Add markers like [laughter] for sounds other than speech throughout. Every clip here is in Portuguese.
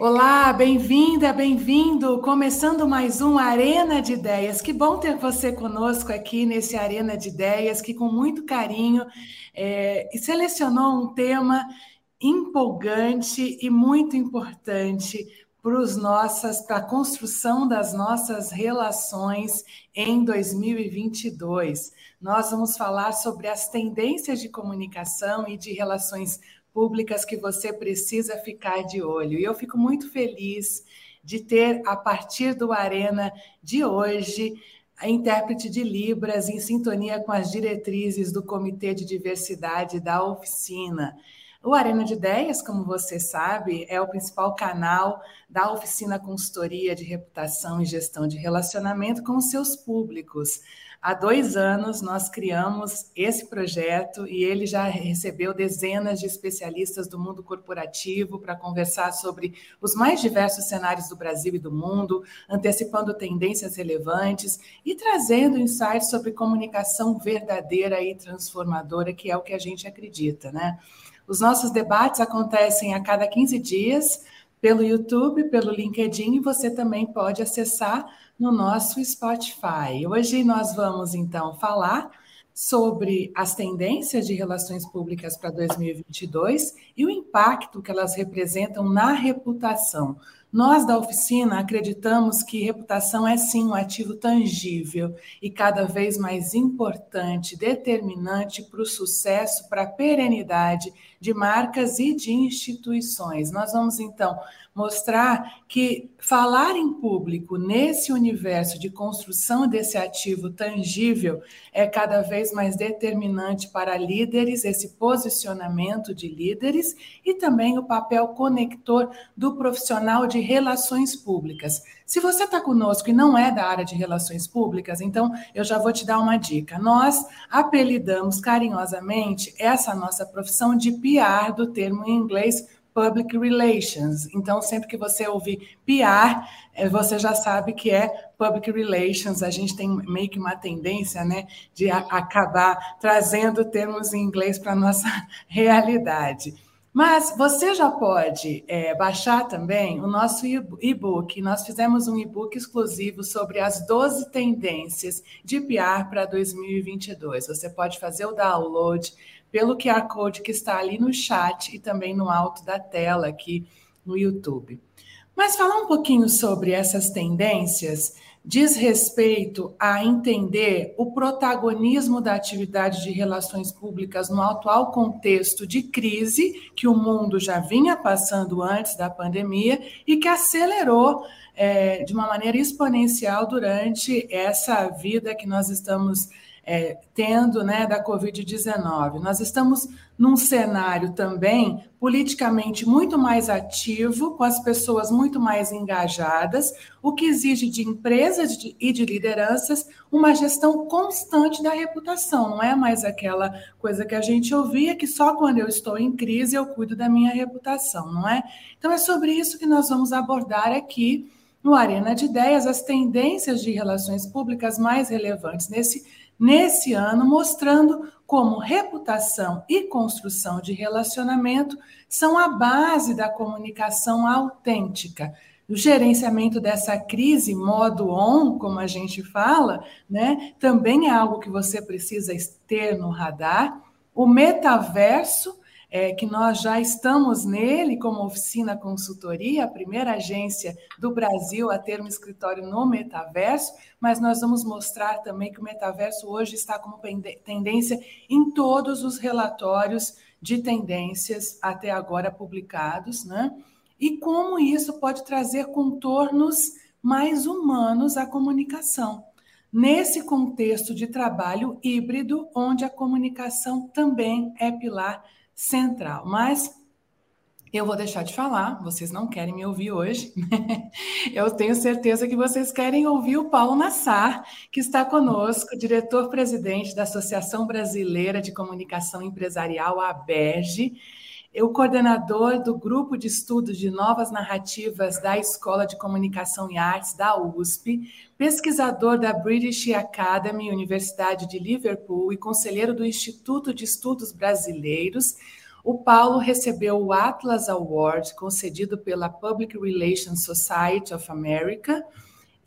Olá, bem-vinda, bem-vindo. Começando mais um Arena de Ideias. Que bom ter você conosco aqui nesse Arena de Ideias, que com muito carinho é, selecionou um tema empolgante e muito importante para a construção das nossas relações em 2022. Nós vamos falar sobre as tendências de comunicação e de relações públicas que você precisa ficar de olho. E eu fico muito feliz de ter, a partir do Arena de hoje, a intérprete de Libras em sintonia com as diretrizes do Comitê de Diversidade da oficina. O Arena de Ideias, como você sabe, é o principal canal da oficina consultoria de reputação e gestão de relacionamento com os seus públicos. Há dois anos nós criamos esse projeto e ele já recebeu dezenas de especialistas do mundo corporativo para conversar sobre os mais diversos cenários do Brasil e do mundo, antecipando tendências relevantes e trazendo insights sobre comunicação verdadeira e transformadora, que é o que a gente acredita, né? Os nossos debates acontecem a cada 15 dias pelo YouTube, pelo LinkedIn e você também pode acessar no nosso Spotify. Hoje nós vamos então falar sobre as tendências de relações públicas para 2022 e o impacto que elas representam na reputação. Nós da oficina acreditamos que reputação é sim um ativo tangível e cada vez mais importante, determinante para o sucesso, para a perenidade de marcas e de instituições. Nós vamos então mostrar que falar em público nesse universo de construção desse ativo tangível é cada vez mais determinante para líderes, esse posicionamento de líderes e também o papel conector do profissional de relações públicas. Se você está conosco e não é da área de relações públicas, então eu já vou te dar uma dica. Nós apelidamos carinhosamente essa nossa profissão de PR, do termo em inglês Public Relations. Então, sempre que você ouvir PR, eh, você já sabe que é Public Relations. A gente tem meio que uma tendência né, de acabar trazendo termos em inglês para a nossa [laughs] realidade. Mas você já pode é, baixar também o nosso e-book. Nós fizemos um e-book exclusivo sobre as 12 tendências de PR para 2022. Você pode fazer o download pelo QR Code que está ali no chat e também no alto da tela aqui no YouTube. Mas falar um pouquinho sobre essas tendências diz respeito a entender o protagonismo da atividade de relações públicas no atual contexto de crise que o mundo já vinha passando antes da pandemia e que acelerou é, de uma maneira exponencial durante essa vida que nós estamos é, tendo né, da Covid-19. Nós estamos num cenário também politicamente muito mais ativo, com as pessoas muito mais engajadas, o que exige de empresas e de lideranças uma gestão constante da reputação. Não é mais aquela coisa que a gente ouvia que só quando eu estou em crise eu cuido da minha reputação, não é? Então é sobre isso que nós vamos abordar aqui no Arena de Ideias as tendências de relações públicas mais relevantes nesse nesse ano, mostrando como reputação e construção de relacionamento são a base da comunicação autêntica. O gerenciamento dessa crise, modo on, como a gente fala, né, também é algo que você precisa ter no radar. O metaverso é, que nós já estamos nele como oficina consultoria, a primeira agência do Brasil a ter um escritório no metaverso, mas nós vamos mostrar também que o metaverso hoje está como tendência em todos os relatórios de tendências até agora publicados, né? E como isso pode trazer contornos mais humanos à comunicação. Nesse contexto de trabalho híbrido, onde a comunicação também é pilar central. Mas eu vou deixar de falar, vocês não querem me ouvir hoje. [laughs] Eu tenho certeza que vocês querem ouvir o Paulo Nassar, que está conosco, diretor-presidente da Associação Brasileira de Comunicação Empresarial, ABERGE, o coordenador do Grupo de Estudos de Novas Narrativas da Escola de Comunicação e Artes da USP, pesquisador da British Academy, Universidade de Liverpool, e conselheiro do Instituto de Estudos Brasileiros, o Paulo recebeu o Atlas Award, concedido pela Public Relations Society of America,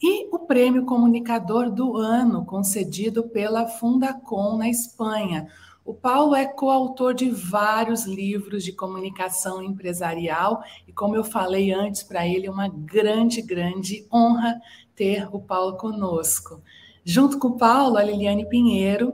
e o Prêmio Comunicador do Ano, concedido pela Fundacom na Espanha. O Paulo é coautor de vários livros de comunicação empresarial e, como eu falei antes para ele, é uma grande, grande honra ter o Paulo conosco. Junto com o Paulo, a Liliane Pinheiro,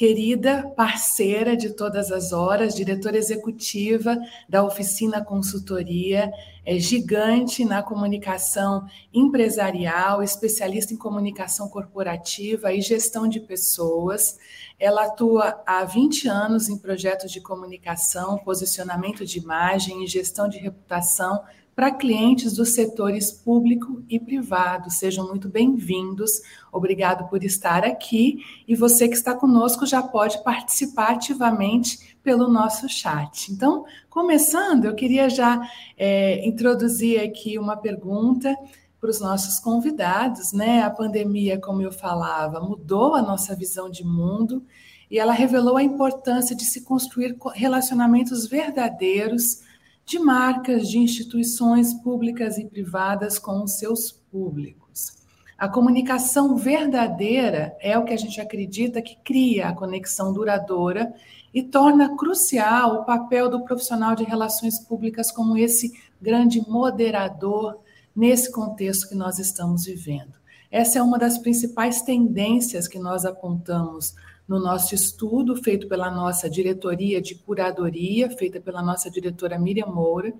querida parceira de todas as horas, diretora executiva da Oficina Consultoria, é gigante na comunicação empresarial, especialista em comunicação corporativa e gestão de pessoas. Ela atua há 20 anos em projetos de comunicação, posicionamento de imagem e gestão de reputação para clientes dos setores público e privado. Sejam muito bem-vindos. Obrigado por estar aqui. E você que está conosco já pode participar ativamente pelo nosso chat. Então, começando, eu queria já é, introduzir aqui uma pergunta para os nossos convidados, né? A pandemia, como eu falava, mudou a nossa visão de mundo e ela revelou a importância de se construir relacionamentos verdadeiros de marcas, de instituições públicas e privadas com os seus públicos. A comunicação verdadeira é o que a gente acredita que cria a conexão duradoura e torna crucial o papel do profissional de relações públicas como esse grande moderador nesse contexto que nós estamos vivendo. Essa é uma das principais tendências que nós apontamos no nosso estudo, feito pela nossa diretoria de curadoria, feita pela nossa diretora Miriam Moura,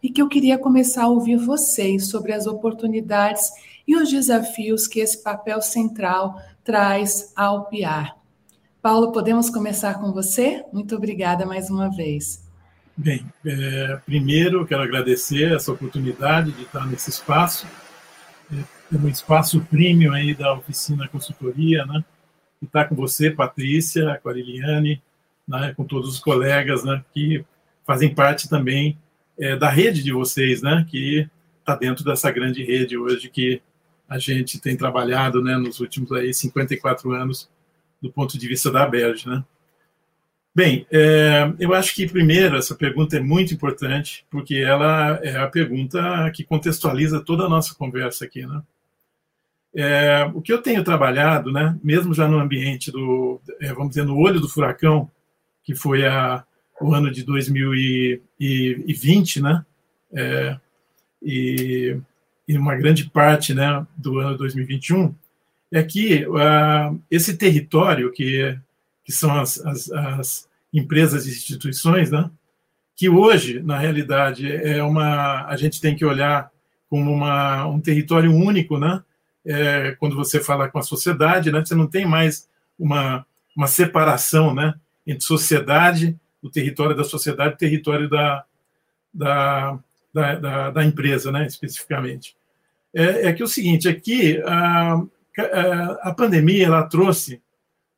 e que eu queria começar a ouvir vocês sobre as oportunidades e os desafios que esse papel central traz ao PIAR. Paulo, podemos começar com você? Muito obrigada mais uma vez. Bem, é, primeiro quero agradecer essa oportunidade de estar nesse espaço, é, um espaço premium aí da oficina consultoria, né? E estar tá com você, Patrícia, com a Liliane, né, com todos os colegas né, que fazem parte também é, da rede de vocês, né, que está dentro dessa grande rede hoje que a gente tem trabalhado né, nos últimos aí 54 anos do ponto de vista da Berge. Né. Bem, é, eu acho que, primeiro, essa pergunta é muito importante, porque ela é a pergunta que contextualiza toda a nossa conversa aqui. Né. É, o que eu tenho trabalhado, né, mesmo já no ambiente do, é, vamos dizer, no olho do furacão, que foi a, o ano de 2020, né, é, e, e, uma grande parte né, do ano 2021, é que uh, esse território, que, que são as, as, as empresas e instituições, né, que hoje, na realidade, é uma, a gente tem que olhar como uma, um território único, né, é, quando você fala com a sociedade, né, você não tem mais uma, uma separação né, entre sociedade, o território da sociedade o território da, da, da, da, da empresa, né, especificamente. É, é, que o seguinte, aqui a, a, a pandemia ela trouxe,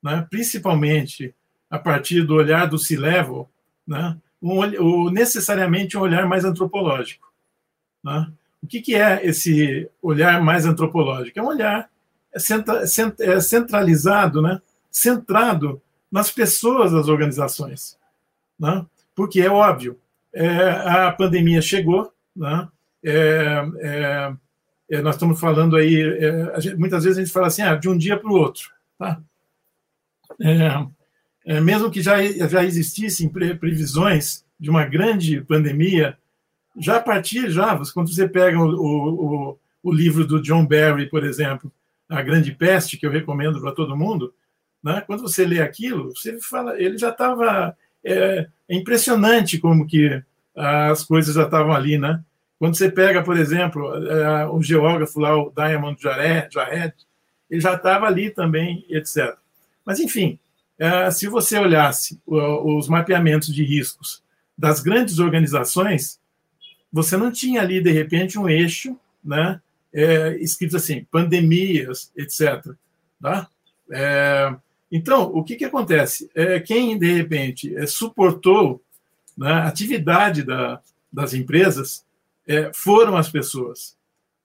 né, principalmente a partir do olhar do C-Level, né, um, necessariamente um olhar mais antropológico. Né? O que, que é esse olhar mais antropológico? É um olhar é centralizado, né? centrado nas pessoas das organizações. Né? Porque é óbvio, é, a pandemia chegou, né? É, é, é nós estamos falando aí, é, gente, muitas vezes a gente fala assim, ah, de um dia para o outro. Tá? Mesmo que já, já existissem previsões de uma grande pandemia já a partir, já, quando você pega o, o, o livro do John Barry, por exemplo, A Grande Peste, que eu recomendo para todo mundo, né? quando você lê aquilo, você fala, ele já estava. É, é, impressionante como que as coisas já estavam ali, né? Quando você pega, por exemplo, é, o geógrafo lá, o Diamond Jared ele já estava ali também, etc. Mas, enfim, é, se você olhasse os mapeamentos de riscos das grandes organizações, você não tinha ali, de repente, um eixo né, é, escrito assim, pandemias, etc. Tá? É, então, o que, que acontece? É, quem, de repente, é, suportou né, a atividade da, das empresas é, foram as pessoas.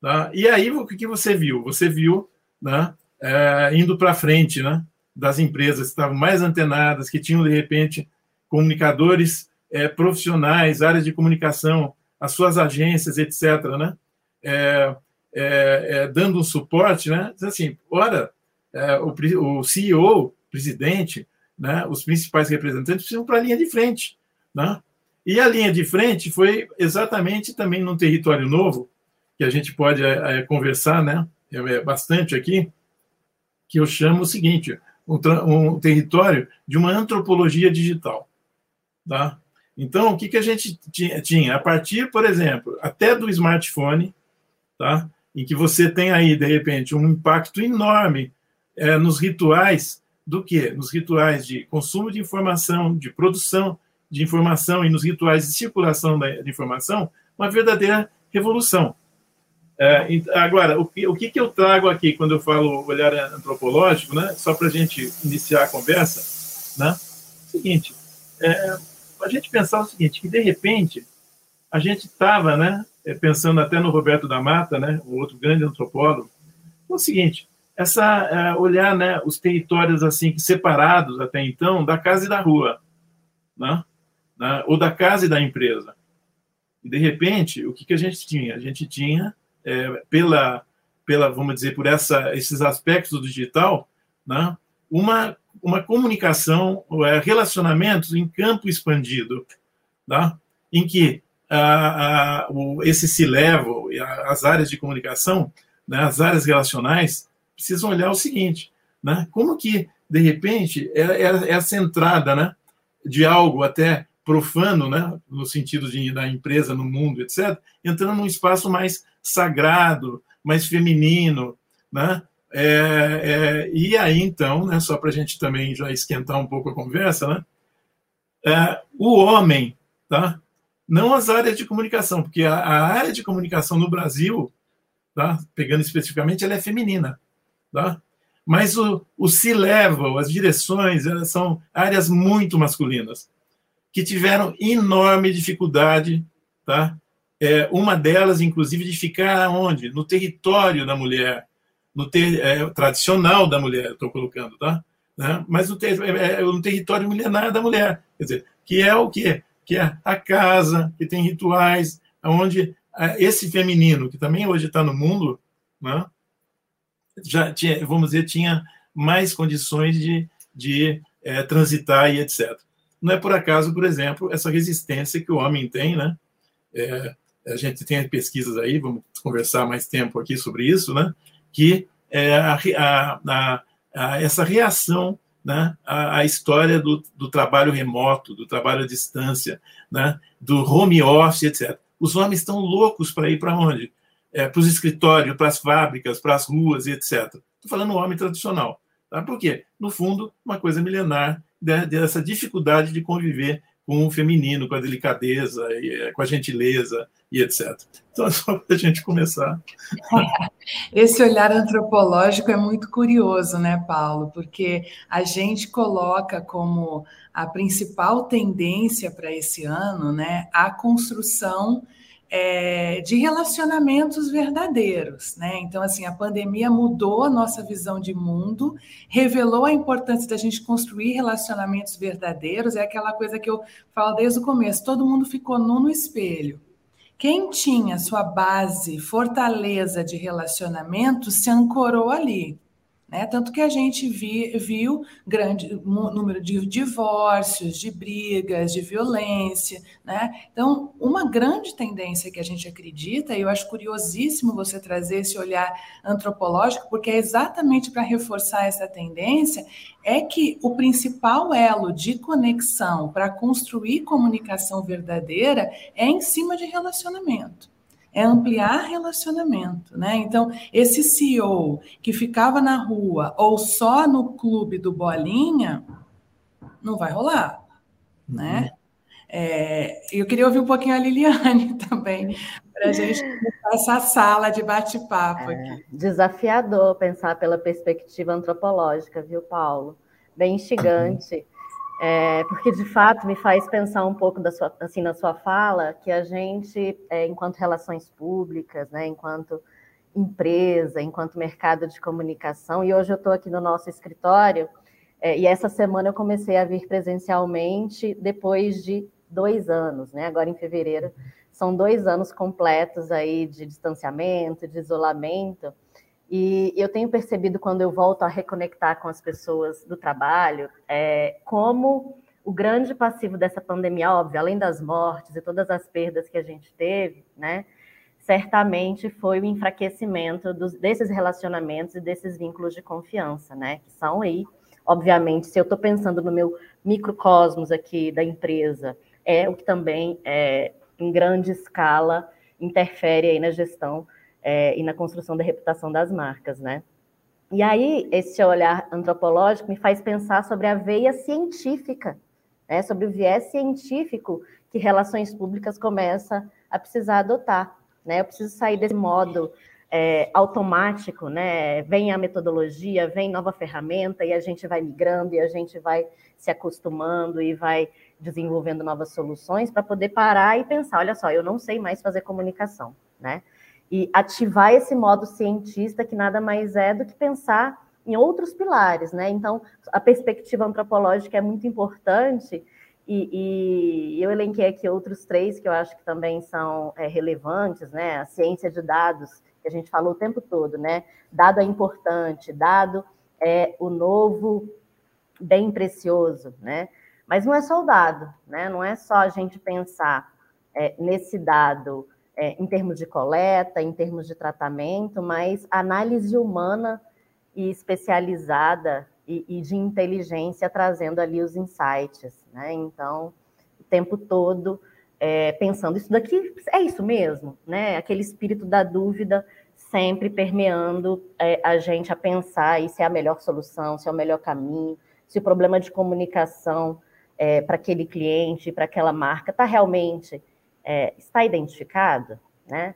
Tá? E aí, o que, que você viu? Você viu né, é, indo para frente né, das empresas que estavam mais antenadas, que tinham, de repente, comunicadores é, profissionais, áreas de comunicação, as suas agências, etc., né? É, é, é, dando um suporte, né? Assim, ora, é, o, o CEO, presidente, né? Os principais representantes precisam para a linha de frente, né? E a linha de frente foi exatamente também num território novo, que a gente pode é, é, conversar, né? É, bastante aqui, que eu chamo o seguinte: um, um território de uma antropologia digital, tá? Então, o que, que a gente tinha? A partir, por exemplo, até do smartphone, tá? em que você tem aí, de repente, um impacto enorme é, nos rituais do quê? Nos rituais de consumo de informação, de produção de informação e nos rituais de circulação da, de informação, uma verdadeira revolução. É, agora, o que, o que, que eu trago aqui quando eu falo olhar antropológico, né? só para a gente iniciar a conversa, né? seguinte, é, a gente pensar o seguinte, que de repente a gente estava, né, é, pensando até no Roberto da Mata, né, o outro grande antropólogo, é o seguinte, essa é, olhar, né, os territórios assim separados até então da casa e da rua, né, né, ou da casa e da empresa. E de repente, o que, que a gente tinha? A gente tinha é, pela pela vamos dizer por essa esses aspectos do digital, né, uma uma comunicação, é, relacionamentos em campo expandido, tá? em que a, a, o, esse C-level, as áreas de comunicação, né, as áreas relacionais, precisam olhar o seguinte, né, como que, de repente, é, é, essa entrada né, de algo até profano, né, no sentido de, da empresa no mundo, etc., entrando num espaço mais sagrado, mais feminino, né, é, é, e aí, então, né, só para a gente também já esquentar um pouco a conversa, né, é, o homem, tá, não as áreas de comunicação, porque a, a área de comunicação no Brasil, tá, pegando especificamente, ela é feminina. Tá? Mas o, o C-level, as direções, elas são áreas muito masculinas, que tiveram enorme dificuldade, tá? É, uma delas, inclusive, de ficar onde? No território da mulher, no ter, é, tradicional da mulher, estou colocando, tá? Né? Mas no, ter, é, é, no território milenar da mulher, quer dizer, que é o quê? Que é a casa, que tem rituais, onde é, esse feminino, que também hoje está no mundo, né? já tinha, vamos dizer, tinha mais condições de, de é, transitar e etc. Não é por acaso, por exemplo, essa resistência que o homem tem, né? É, a gente tem pesquisas aí, vamos conversar mais tempo aqui sobre isso, né? Que é a, a, a, essa reação né, à, história do, do, trabalho remoto, do trabalho à distância, né, do home office, etc. Os homens estão loucos para ir para onde? É, para os escritórios, para as fábricas, para as ruas, etc. Estou falando homem tradicional. Tá? Por quê? No fundo, uma coisa milenar dessa dificuldade de conviver com o feminino, com a delicadeza, eh, com a gentileza e etc. Então, é só [laughs] para a gente começar. [laughs] Esse olhar antropológico é muito curioso, né, Paulo? Porque a gente coloca como a principal tendência para esse ano né, a construção é, de relacionamentos verdadeiros, né? Então, assim, a pandemia mudou a nossa visão de mundo, revelou a importância da gente construir relacionamentos verdadeiros. É aquela coisa que eu falo desde o começo: todo mundo ficou nu no espelho. Quem tinha sua base, fortaleza de relacionamento, se ancorou ali. Né? Tanto que a gente vi, viu grande número de divórcios, de brigas, de violência. Né? Então, uma grande tendência que a gente acredita, e eu acho curiosíssimo você trazer esse olhar antropológico, porque é exatamente para reforçar essa tendência, é que o principal elo de conexão para construir comunicação verdadeira é em cima de relacionamento é ampliar relacionamento, né? Então, esse CEO que ficava na rua ou só no clube do Bolinha, não vai rolar, uhum. né? É, eu queria ouvir um pouquinho a Liliane [laughs] também, para a gente começar essa sala de bate-papo é, aqui. Desafiador pensar pela perspectiva antropológica, viu, Paulo? Bem instigante. É, porque de fato me faz pensar um pouco da sua, assim, na sua fala que a gente, é, enquanto relações públicas, né, enquanto empresa, enquanto mercado de comunicação, e hoje eu estou aqui no nosso escritório, é, e essa semana eu comecei a vir presencialmente depois de dois anos, né? Agora em fevereiro são dois anos completos aí de distanciamento, de isolamento. E eu tenho percebido quando eu volto a reconectar com as pessoas do trabalho, é, como o grande passivo dessa pandemia, óbvio, além das mortes e todas as perdas que a gente teve, né? Certamente foi o enfraquecimento dos, desses relacionamentos e desses vínculos de confiança, né? Que são aí, obviamente, se eu estou pensando no meu microcosmos aqui da empresa, é o que também, é, em grande escala, interfere aí na gestão é, e na construção da reputação das marcas, né? E aí, esse olhar antropológico me faz pensar sobre a veia científica né, sobre o viés científico que relações públicas começa a precisar adotar. Né? Eu preciso sair desse modo é, automático, né? Vem a metodologia, vem nova ferramenta e a gente vai migrando e a gente vai se acostumando e vai desenvolvendo novas soluções para poder parar e pensar, olha só, eu não sei mais fazer comunicação, né? E ativar esse modo cientista que nada mais é do que pensar em outros pilares, né? Então, a perspectiva antropológica é muito importante e, e, eu elenquei aqui outros três que eu acho que também são é, relevantes, né? A ciência de dados, que a gente falou o tempo todo, né? Dado é importante, dado é o novo bem precioso, né? Mas não é só o dado, né? Não é só a gente pensar é, nesse dado é, em termos de coleta, em termos de tratamento, mas análise humana e especializada e, e, de inteligência trazendo ali os insights, né? Então, o tempo todo é, pensando isso daqui é isso mesmo, né? Aquele espírito da dúvida sempre permeando é, a gente a pensar se é a melhor solução, se é o melhor caminho, se o problema de comunicação é, para aquele cliente, para aquela marca, está realmente é, está identificado, né?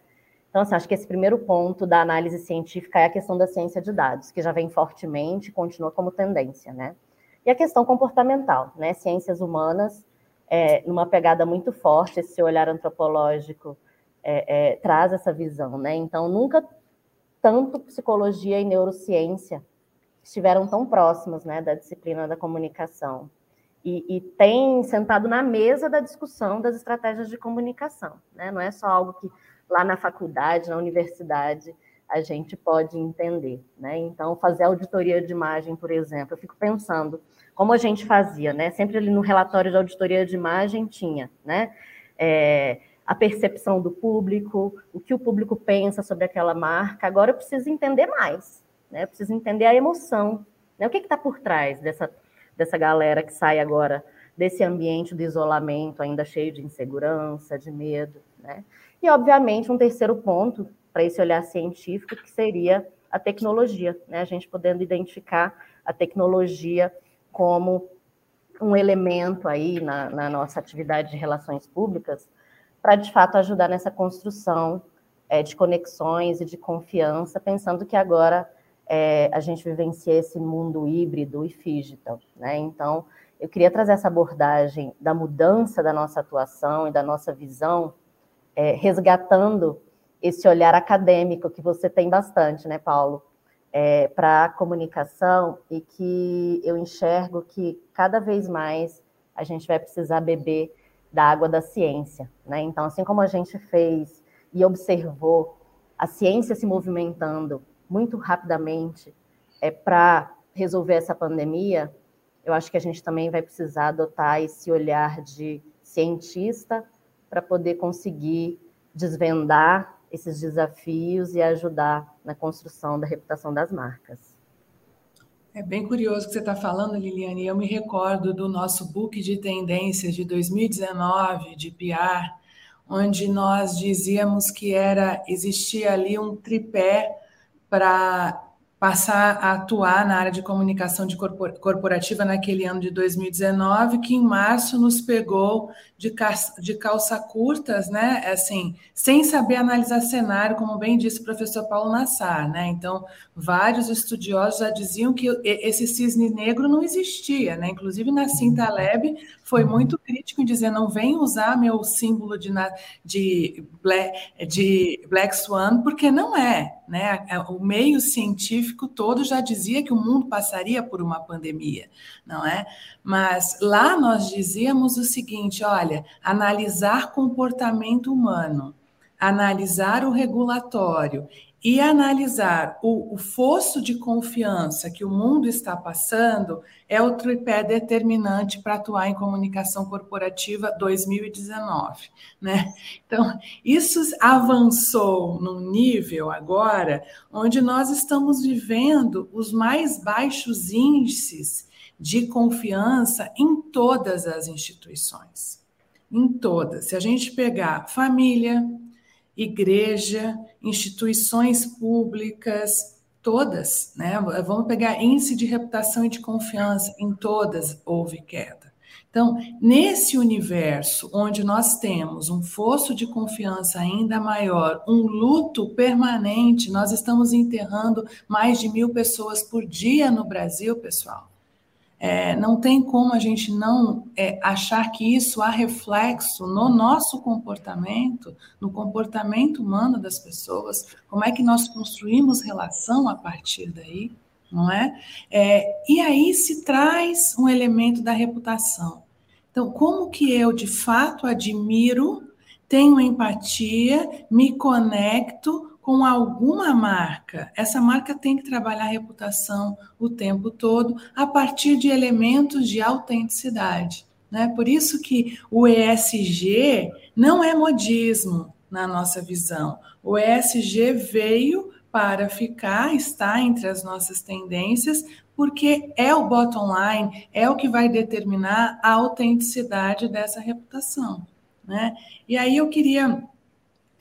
Então, assim, acho que esse primeiro ponto da análise científica é a questão da ciência de dados, que já vem fortemente e continua como tendência, né? E a questão comportamental, né? Ciências humanas, é, numa pegada muito forte, esse olhar antropológico é, é, traz essa visão, né? Então, nunca tanto psicologia e neurociência estiveram tão próximas, né, da disciplina da comunicação. E, e tem sentado na mesa da discussão das estratégias de comunicação, né? Não é só algo que lá na faculdade, na universidade, a gente pode entender. Né? Então, fazer auditoria de imagem, por exemplo, eu fico pensando como a gente fazia, né? Sempre ali no relatório de auditoria de imagem tinha, né? É, a percepção do público, o que o público pensa sobre aquela marca. Agora eu preciso entender mais, né? Eu preciso entender a emoção, né? O que está por trás dessa, dessa galera que sai agora desse ambiente de isolamento, ainda cheio de insegurança, de medo, né? E, obviamente, um terceiro ponto para esse olhar científico, que seria a tecnologia, né? a gente podendo identificar a tecnologia como um elemento aí na, na nossa atividade de relações públicas, para de fato ajudar nessa construção é, de conexões e de confiança, pensando que agora é, a gente vivencia esse mundo híbrido e digital, né? Então, eu queria trazer essa abordagem da mudança da nossa atuação e da nossa visão é, resgatando esse olhar acadêmico que você tem bastante, né, Paulo, é, para a comunicação e que eu enxergo que cada vez mais a gente vai precisar beber da água da ciência, né? Então, assim como a gente fez e observou a ciência se movimentando muito rapidamente é, para resolver essa pandemia, eu acho que a gente também vai precisar adotar esse olhar de cientista para poder conseguir desvendar esses desafios e ajudar na construção da reputação das marcas. É bem curioso o que você está falando, Liliane. Eu me recordo do nosso book de tendências de 2019 de PR, onde nós dizíamos que era existia ali um tripé para passar a atuar na área de comunicação de corporativa naquele ano de 2019, que em março nos pegou de, de calça curtas, né? Assim, sem saber analisar cenário, como bem disse o professor Paulo Nassar, né? Então, vários estudiosos já diziam que esse cisne negro não existia, né? Inclusive, Nassim Taleb foi muito crítico em dizer não vem usar meu símbolo de, de, Black, de Black Swan, porque não é, né? O meio científico todo já dizia que o mundo passaria por uma pandemia, não é? Mas lá nós dizíamos o seguinte, olha, analisar comportamento humano, analisar o regulatório e analisar o, o, fosso de confiança que o mundo está passando é o tripé determinante para atuar em comunicação corporativa 2019, né? Então, isso avançou num nível agora onde nós estamos vivendo os mais baixos índices de confiança em todas as instituições. Em todas. Se a gente pegar família, igreja, instituições públicas, todas, né? Vamos pegar índice de reputação e de confiança, em todas houve queda. Então, nesse universo onde nós temos um fosso de confiança ainda maior, um luto permanente, nós estamos enterrando mais de mil pessoas por dia no Brasil, pessoal. É, não tem como a gente não é, achar que isso há reflexo no nosso comportamento, no comportamento humano das pessoas, como é que nós construímos relação a partir daí, não é? é e aí se traz um elemento da reputação. Então, como que eu de fato admiro, tenho empatia, me conecto com alguma marca, essa marca tem que trabalhar a reputação o tempo todo a partir de elementos de autenticidade. Né? Por isso que o ESG não é modismo na nossa visão. O ESG veio para ficar, está entre as nossas tendências, porque é o bottom line, é o que vai determinar a autenticidade dessa reputação. Né? E aí eu queria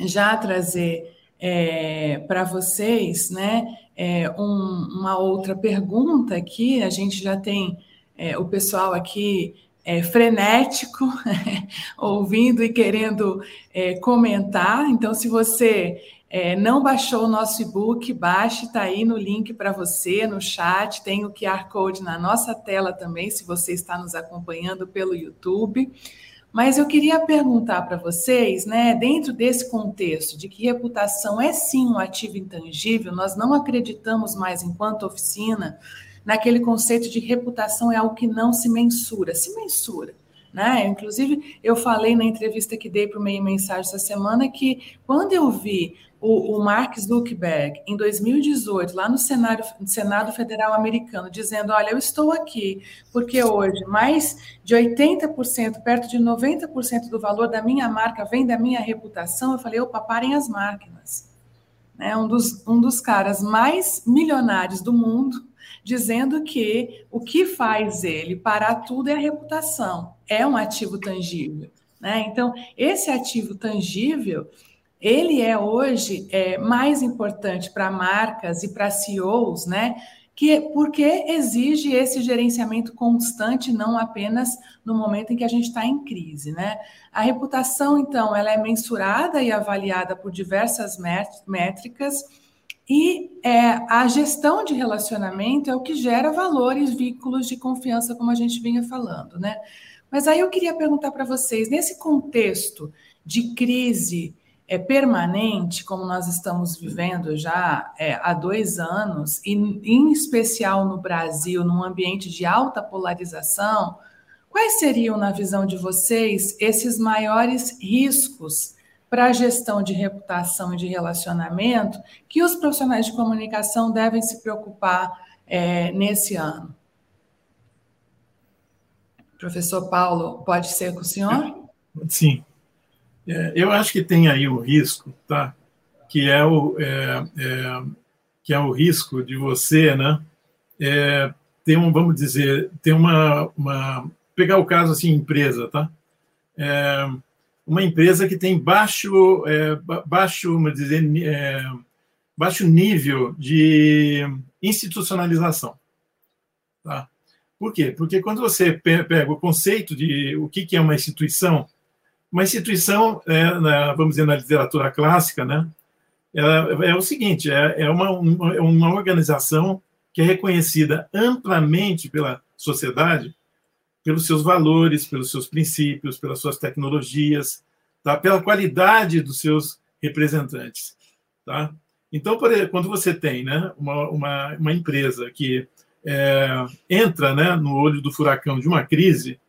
já trazer é, para vocês, né? É, um, uma outra pergunta aqui, a gente já tem é, o pessoal aqui é, frenético, [laughs] ouvindo e querendo é, comentar. Então, se você é, não baixou o nosso e-book, baixe, está aí no link para você, no chat, tem o QR Code na nossa tela também, se você está nos acompanhando pelo YouTube. Mas eu queria perguntar para vocês, né, dentro desse contexto de que reputação é sim um ativo intangível, nós não acreditamos mais, enquanto oficina, naquele conceito de reputação é algo que não se mensura. Se mensura. Né? Inclusive, eu falei na entrevista que dei para o Meio Mensagem essa semana que quando eu vi o, o Mark Zuckerberg, em 2018, lá no Senado, Senado Federal Americano, dizendo: Olha, eu estou aqui porque hoje mais de 80%, perto de 90% do valor da minha marca vem da minha reputação. Eu falei: opa, parem as máquinas. É um dos, um dos caras mais milionários do mundo, dizendo que o que faz ele parar tudo é a reputação, é um ativo tangível. Né? Então, esse ativo tangível ele é hoje é, mais importante para marcas e para CEOs, né? Que, porque exige esse gerenciamento constante, não apenas no momento em que a gente está em crise, né? A reputação, então, ela é mensurada e avaliada por diversas métricas, e é, a gestão de relacionamento é o que gera valores, vínculos de confiança, como a gente vinha falando, né? Mas aí eu queria perguntar para vocês, nesse contexto de crise é permanente, como nós estamos vivendo já é, há dois anos, e em especial no Brasil, num ambiente de alta polarização, quais seriam, na visão de vocês, esses maiores riscos para a gestão de reputação e de relacionamento que os profissionais de comunicação devem se preocupar é, nesse ano? Professor Paulo, pode ser com o senhor? Sim. É, eu acho que tem aí o risco, tá? Que é o, é, é, que é o risco de você, né? É, ter um, vamos dizer, ter uma, uma pegar o caso assim, empresa, tá? É, uma empresa que tem baixo, é, baixo, vamos dizer, baixo nível de institucionalização, tá? Por quê? Porque quando você pega o conceito de o que é uma instituição, uma instituição, é, na, vamos dizer, na literatura clássica, né, é, é o seguinte: é, é uma, é uma organização que é reconhecida amplamente pela sociedade pelos seus valores, pelos seus princípios, pelas suas tecnologias, tá? pela qualidade dos seus representantes. Tá? Então, quando você tem né, uma, uma, uma empresa que é, entra né, no olho do furacão de uma crise,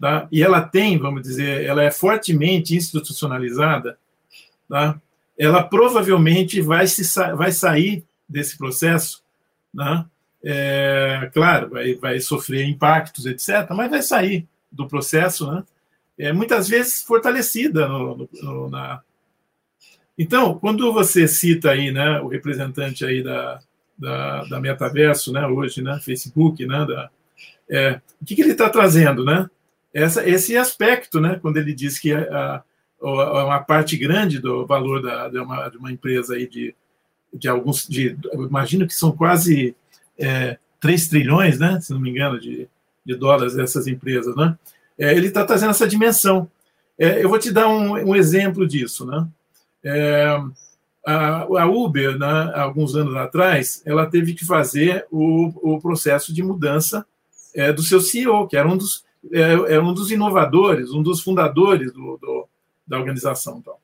tá? e ela tem, vamos dizer, ela é fortemente institucionalizada, tá? ela provavelmente vai, se, vai sair desse processo, né? É, claro, vai, vai sofrer impactos, etc., mas vai sair do processo, né? É, muitas vezes fortalecida no, no, na... Então, quando você cita aí, né, o representante aí da, da, da Metaverso, né, hoje, né, Facebook, né, da, é, o que, que ele está trazendo, né? Essa, esse aspecto, né, quando ele diz que a, a, uma parte grande do valor da, de, uma, de uma empresa aí de, de alguns, de, imagino que são quase é, 3 trilhões, né, se não me engano, de, de dólares essas empresas, né? É, ele está trazendo essa dimensão. É, eu vou te dar um, um exemplo disso, né? É, a, a, Uber, né, alguns anos atrás, ela teve que fazer o, o processo de mudança é, do seu CEO, que era um dos, é, era um dos inovadores, um dos fundadores do, do da organização, tal,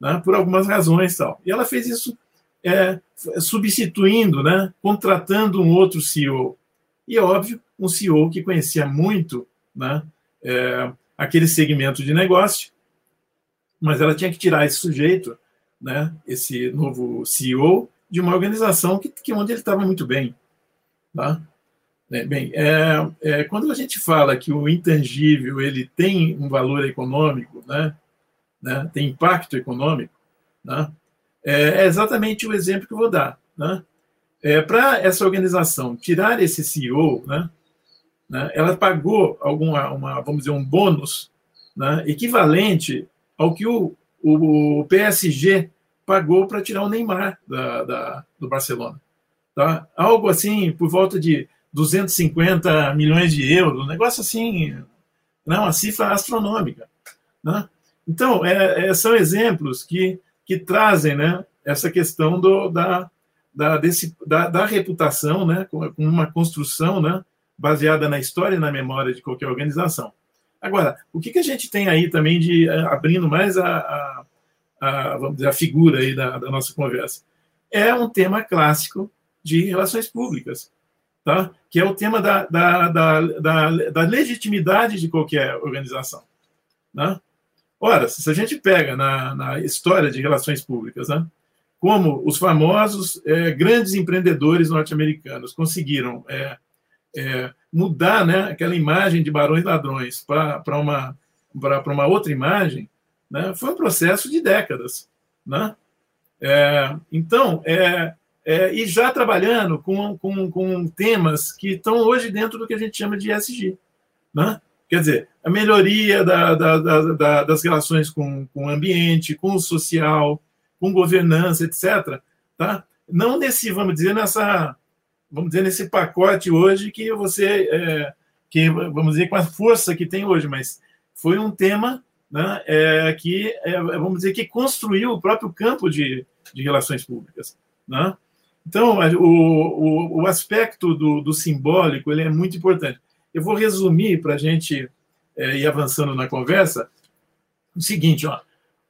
né, por algumas razões. Tal. E ela fez isso é, substituindo, né, contratando um outro CEO. E, óbvio, um CEO que conhecia muito né, é, aquele segmento de negócio, mas ela tinha que tirar esse sujeito, né, esse novo CEO, de uma organização que, que onde ele estava muito bem. Tá? É, bem, é, é, quando a gente fala que o intangível ele tem um valor econômico, né, né, tem impacto econômico, né, é, é exatamente o exemplo que eu vou dar. Né? É, Para essa organização tirar esse CEO, né, né, ela pagou alguma, uma, vamos dizer, um bônus né, equivalente ao que o, o, PSG pagou para tirar o Neymar da, da, do Barcelona. Tá? Algo assim, por volta de 250 milhões de euros, um negócio assim, não, uma cifra astronômica. Né? Então, é, é, são exemplos que, que trazem né, essa questão do, da, da, desse, da, da reputação, né, com uma construção né, baseada na história e na memória de qualquer organização. Agora, o que, que a gente tem aí também de eh, abrindo mais a, a, a vamos dizer, a figura aí da, da, nossa conversa? É um tema clássico de relações públicas, tá? que é o tema da, da, da, da, da legitimidade de qualquer organização. Né? Ora, se a gente pega na, na história de relações públicas, né, como os famosos é, grandes empreendedores norte-americanos conseguiram é, é, mudar né, aquela imagem de barões ladrões para uma, uma outra imagem, né, foi um processo de décadas. Né? É, então, é, é, e já trabalhando com, com, com temas que estão hoje dentro do que a gente chama de ESG. Né? Quer dizer, a melhoria da, da, da, das relações com, com o ambiente, com o social, com governança, etc. Tá? Não nesse, vamos dizer, nessa, vamos dizer, nesse pacote hoje que você, é, que vamos dizer, com a força que tem hoje, mas foi um tema né, é, que, é, vamos dizer, que construiu o próprio campo de, de relações públicas. Né? Então, o, o, o aspecto do, do simbólico ele é muito importante. Eu vou resumir para a gente é, ir avançando na conversa o seguinte: ó,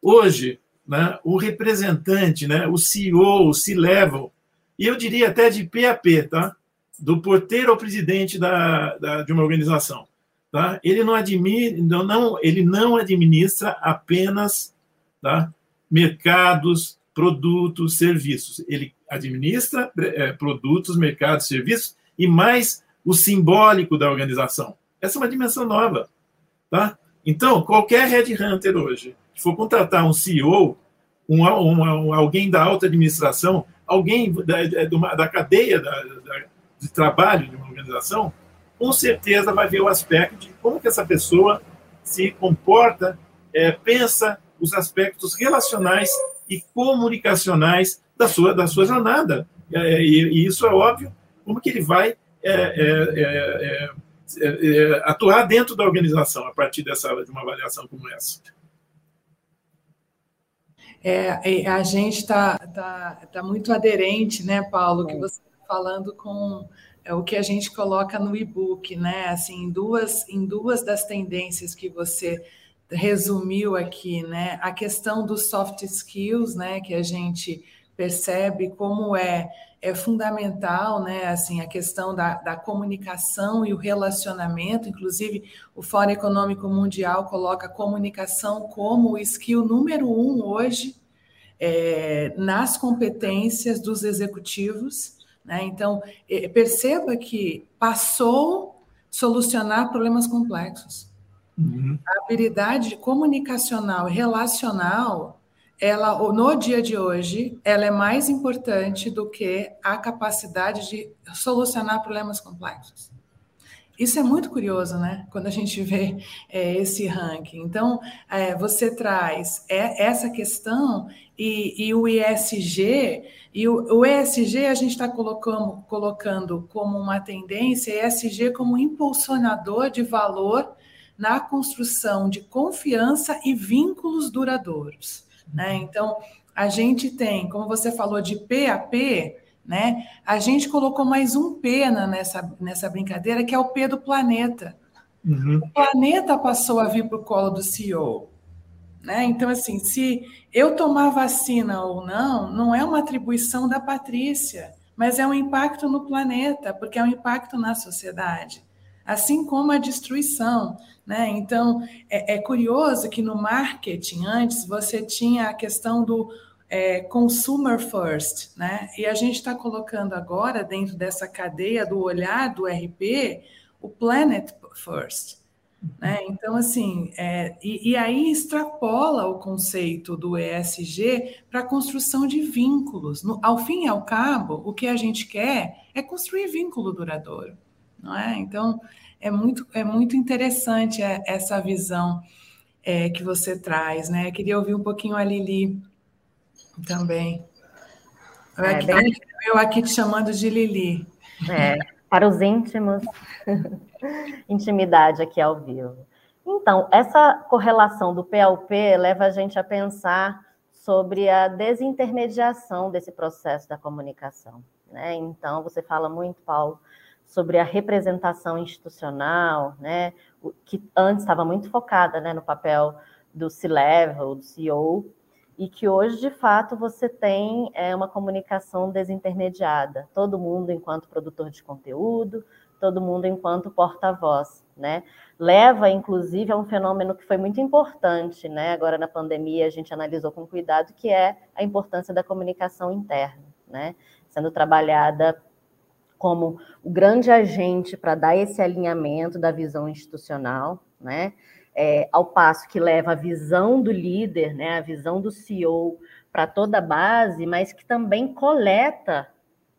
hoje, né, o representante, né, o CEO, o C-level, e eu diria até de PAP, tá? do porteiro ao presidente da, da, de uma organização. Tá? Ele, não admi, não, não, ele não administra apenas tá? mercados, produtos, serviços. Ele administra é, produtos, mercados, serviços e mais o simbólico da organização. Essa é uma dimensão nova. Tá? Então, qualquer headhunter hoje que for contratar um CEO, um, um, um alguém da alta administração, alguém da, da, da cadeia da, de trabalho de uma organização, com certeza vai ver o aspecto de como que essa pessoa se comporta, é, pensa os aspectos relacionais e comunicacionais da sua, da sua jornada. É, e, e, isso é óbvio, como que ele vai é é, é, é, atuar dentro da organização a partir dessa, de uma avaliação como essa. É, a gente está tá, tá muito aderente, né, Paulo, que você está falando com é, o que a gente coloca no e-book, né? Assim, em duas, em duas das tendências que você resumiu aqui, né? A questão dos soft skills, né? Que a gente percebe como é, é fundamental, né, assim, a questão da, da comunicação e o relacionamento, inclusive o Fórum Econômico Mundial coloca a comunicação como o skill número um hoje é, nas competências dos executivos, né, então é, perceba que passou a solucionar problemas complexos. Uhum. A habilidade comunicacional e relacional ela no dia de hoje ela é mais importante do que a capacidade de solucionar problemas complexos. Isso é muito curioso, né? Quando a gente vê é, esse ranking. Então, é, você traz é, essa questão e, e, o ESG, e o, o ESG a gente está colocando, colocando como uma tendência, ESG como impulsionador de valor na construção de confiança e vínculos duradouros. Né? Então, a gente tem, como você falou, de P a P, né? a gente colocou mais um P na, nessa, nessa brincadeira, que é o P do planeta. Uhum. O planeta passou a vir para o colo do CEO. Né? Então, assim, se eu tomar vacina ou não, não é uma atribuição da Patrícia, mas é um impacto no planeta, porque é um impacto na sociedade assim como a destruição. Né? Então, é, é curioso que no marketing, antes, você tinha a questão do é, consumer first, né? E a gente está colocando agora, dentro dessa cadeia do olhar do RP, o planet first. Né? Então, assim, é, e, e, aí extrapola o conceito do ESG para a construção de vínculos. No, ao fim e ao cabo, o que a gente quer é construir vínculo duradouro não é? Então, é muito, é muito interessante é, essa visão é, que você traz, né? Eu queria ouvir um pouquinho a Lili também. Eu, é, aqui, bem... eu aqui te chamando de Lili. É, para os íntimos, [laughs] intimidade aqui ao vivo. Então, essa correlação do PLP leva a gente a pensar sobre a desintermediação desse processo da comunicação. Né? Então, você fala muito, Paulo, sobre a representação institucional, né, que antes estava muito focada né, no papel do C-level, do CEO, e que hoje, de fato, você tem é, uma comunicação desintermediada. Todo mundo enquanto produtor de conteúdo, todo mundo enquanto porta-voz, né? Leva, inclusive, a um fenômeno que foi muito importante, né? Agora, na pandemia, a gente analisou com cuidado, que é a importância da comunicação interna, né? Sendo trabalhada como o grande agente para dar esse alinhamento da visão institucional, né? É, ao passo que leva a visão do líder, né, a visão do CEO para toda a base, mas que também coleta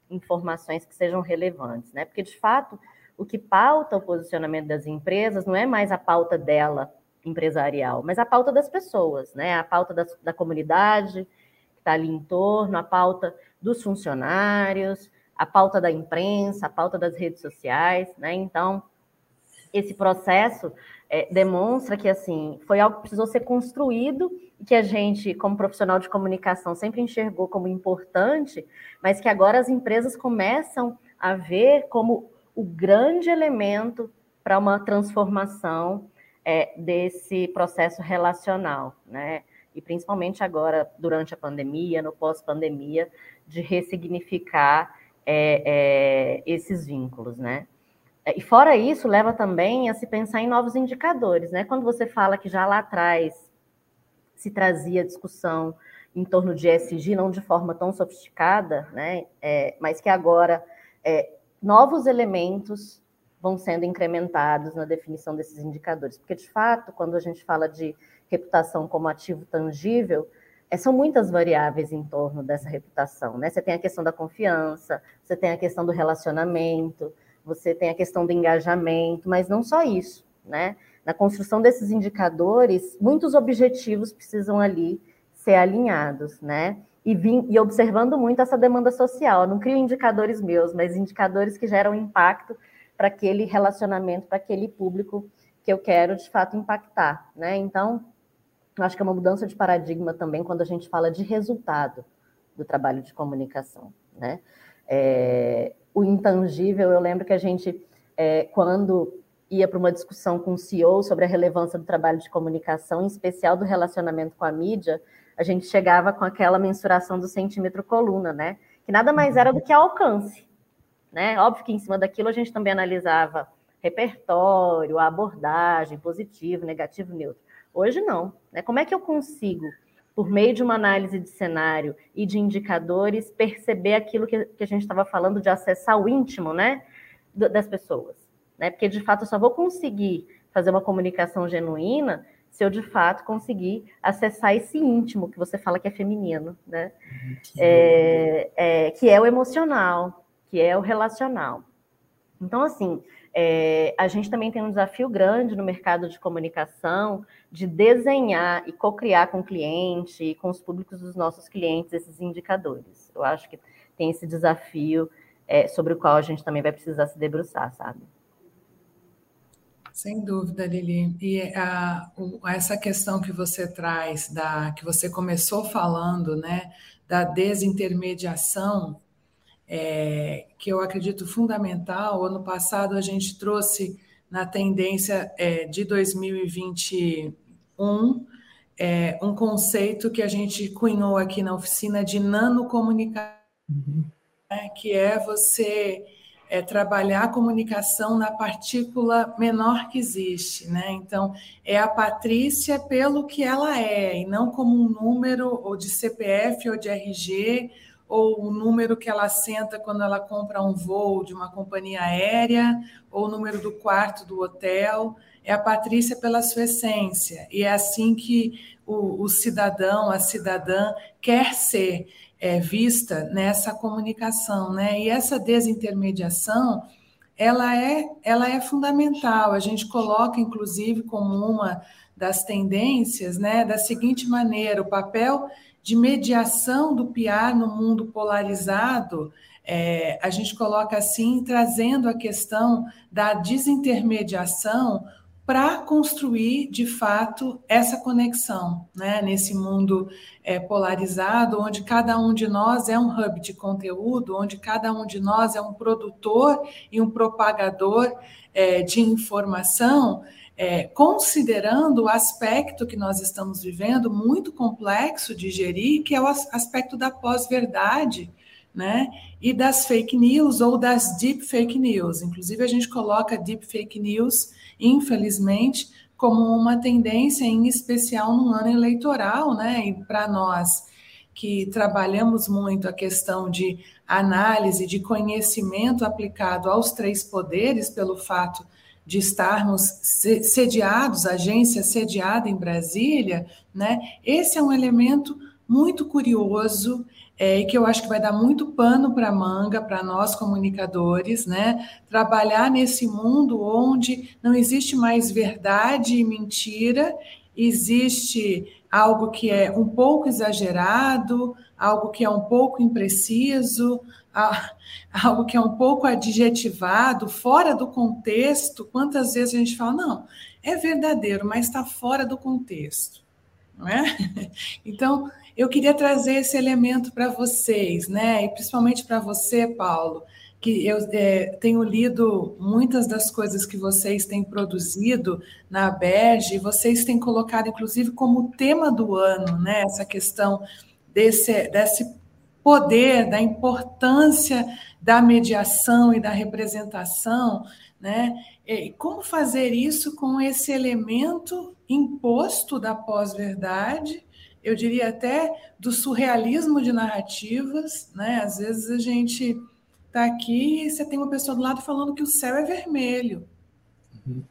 informações que sejam relevantes, né? Porque de fato o que pauta o posicionamento das empresas não é mais a pauta dela empresarial, mas a pauta das pessoas, né? A pauta da, da comunidade que está ali em torno, a pauta dos funcionários, a pauta da imprensa, a pauta das redes sociais, né? Então, esse processo é, demonstra que assim foi algo que precisou ser construído e que a gente, como profissional de comunicação, sempre enxergou como importante, mas que agora as empresas começam a ver como o grande elemento para uma transformação é, desse processo relacional, né? E principalmente agora, durante a pandemia, no pós-pandemia, de ressignificar é, é, esses vínculos, né? É, e fora isso, leva também a se pensar em novos indicadores, né? Quando você fala que já lá atrás se trazia discussão em torno de ESG, não de forma tão sofisticada, né? É, mas que agora é, novos elementos vão sendo incrementados na definição desses indicadores. Porque, de fato, quando a gente fala de reputação como ativo tangível, são muitas variáveis em torno dessa reputação, né? Você tem a questão da confiança, você tem a questão do relacionamento, você tem a questão do engajamento, mas não só isso, né? Na construção desses indicadores, muitos objetivos precisam ali ser alinhados, né? E, vim, e observando muito essa demanda social. Eu não crio indicadores meus, mas indicadores que geram impacto para aquele relacionamento, para aquele público que eu quero de fato impactar, né? Então, eu acho que é uma mudança de paradigma também quando a gente fala de resultado do trabalho de comunicação. Né? É, o intangível, eu lembro que a gente, é, quando ia para uma discussão com o CEO sobre a relevância do trabalho de comunicação, em especial do relacionamento com a mídia, a gente chegava com aquela mensuração do centímetro coluna, né? Que nada mais era do que alcance, né? Óbvio que em cima daquilo a gente também analisava repertório, abordagem, positivo, negativo, neutro. Hoje não, né? Como é que eu consigo por meio de uma análise de cenário e de indicadores, perceber aquilo que, que a gente estava falando de acessar o íntimo né, das pessoas. Né? Porque, de fato, eu só vou conseguir fazer uma comunicação genuína se eu, de fato, conseguir acessar esse íntimo que você fala que é feminino, né? É, é, que é o emocional, que é o relacional. Então, assim, é, a gente também tem um desafio grande no mercado de comunicação de desenhar e co-criar com o cliente e com os públicos dos nossos clientes esses indicadores. Eu acho que tem esse desafio é, sobre o qual a gente também vai precisar se debruçar, sabe? Sem dúvida, Lili. E a, essa questão que você traz, da que você começou falando, né, da desintermediação, é, que eu acredito fundamental. Ano passado a gente trouxe na tendência é, de 2021 é, um conceito que a gente cunhou aqui na oficina de nanocomunicação, uhum. né, que é você é, trabalhar a comunicação na partícula menor que existe, né? Então, é a Patrícia pelo que ela é, e não como um número ou de CPF ou de RG ou o número que ela senta quando ela compra um voo de uma companhia aérea, ou o número do quarto do hotel. É a Patrícia pela sua essência. E é assim que o, o cidadão, a cidadã quer ser é, vista nessa comunicação. Né? E essa desintermediação ela é, ela é fundamental. A gente coloca, inclusive, como uma das tendências, né, da seguinte maneira: o papel de mediação do PR no mundo polarizado, é, a gente coloca assim, trazendo a questão da desintermediação para construir, de fato, essa conexão, né? nesse mundo é, polarizado, onde cada um de nós é um hub de conteúdo, onde cada um de nós é um produtor e um propagador é, de informação, é, considerando o aspecto que nós estamos vivendo, muito complexo de gerir, que é o aspecto da pós-verdade, né? E das fake news ou das deep fake news. Inclusive, a gente coloca deep fake news, infelizmente, como uma tendência, em especial no ano eleitoral, né? E para nós que trabalhamos muito a questão de análise, de conhecimento aplicado aos três poderes, pelo fato de estarmos sediados, agência sediada em Brasília, né? Esse é um elemento muito curioso é, que eu acho que vai dar muito pano para manga para nós comunicadores, né? Trabalhar nesse mundo onde não existe mais verdade e mentira, existe algo que é um pouco exagerado, algo que é um pouco impreciso, algo que é um pouco adjetivado, fora do contexto. Quantas vezes a gente fala, não, é verdadeiro, mas está fora do contexto. Não é? [laughs] Então, eu queria trazer esse elemento para vocês, né? E principalmente para você, Paulo, que eu é, tenho lido muitas das coisas que vocês têm produzido na Berge, e vocês têm colocado, inclusive, como tema do ano, né? Essa questão desse, desse poder, da importância da mediação e da representação, né? E como fazer isso com esse elemento imposto da pós-verdade, eu diria até do surrealismo de narrativas, né? Às vezes a gente está aqui e você tem uma pessoa do lado falando que o céu é vermelho. Uhum.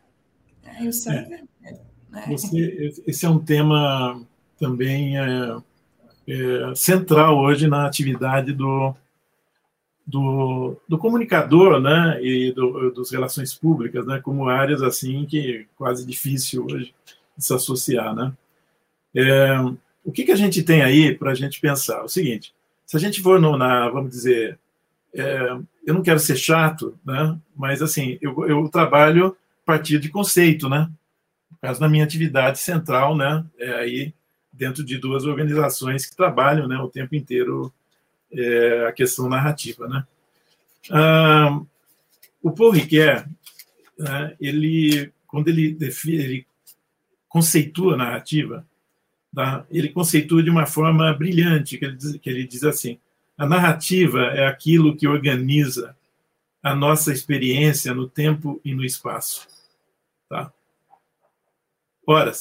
É, e o céu é, é vermelho. Né? Você, esse é um tema também é, é, central hoje na atividade do, do, do comunicador né, e do, dos relações públicas, né, como áreas assim que quase difícil hoje de se associar. Né? É, o que, que a gente tem aí para a gente pensar? O seguinte, se a gente for no, na, vamos dizer, é, eu não quero ser chato, né, mas assim, eu, eu trabalho a partir de conceito, né? No caso da minha atividade central, né, é aí dentro de duas organizações que trabalham né, o tempo inteiro é, a questão narrativa. Né? Ah, o Paul Ricoeur, né, ele, quando ele, define, ele conceitua a narrativa, tá? ele conceitua de uma forma brilhante, que ele, diz, que ele diz assim, a narrativa é aquilo que organiza a nossa experiência no tempo e no espaço. Tá? Ora,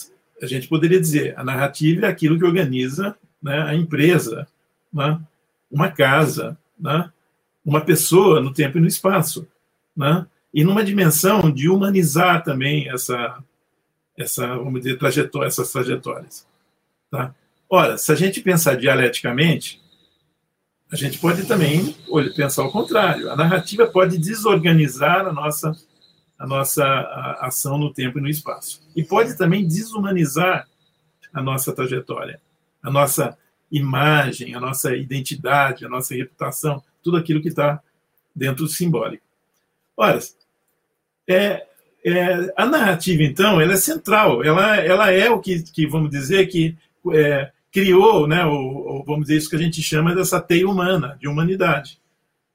a gente poderia dizer, a narrativa é aquilo que organiza né, a empresa, né, uma casa, né, uma pessoa no tempo e no espaço. Né, e numa dimensão de humanizar também essa, essa vamos dizer, trajetória, essas trajetórias. Tá? Ora, se a gente pensar dialeticamente, a gente pode também pensar o contrário. A narrativa pode desorganizar a nossa, a nossa ação no tempo e no espaço. E pode também desumanizar a nossa trajetória, a nossa imagem, a nossa identidade, a nossa reputação, tudo aquilo que está dentro do simbólico. Ora, é, é, a narrativa, então, ela é central, ela, ela é o que, que vamos dizer, que é, criou, né, o, o, vamos dizer, isso que a gente chama dessa teia humana, de humanidade,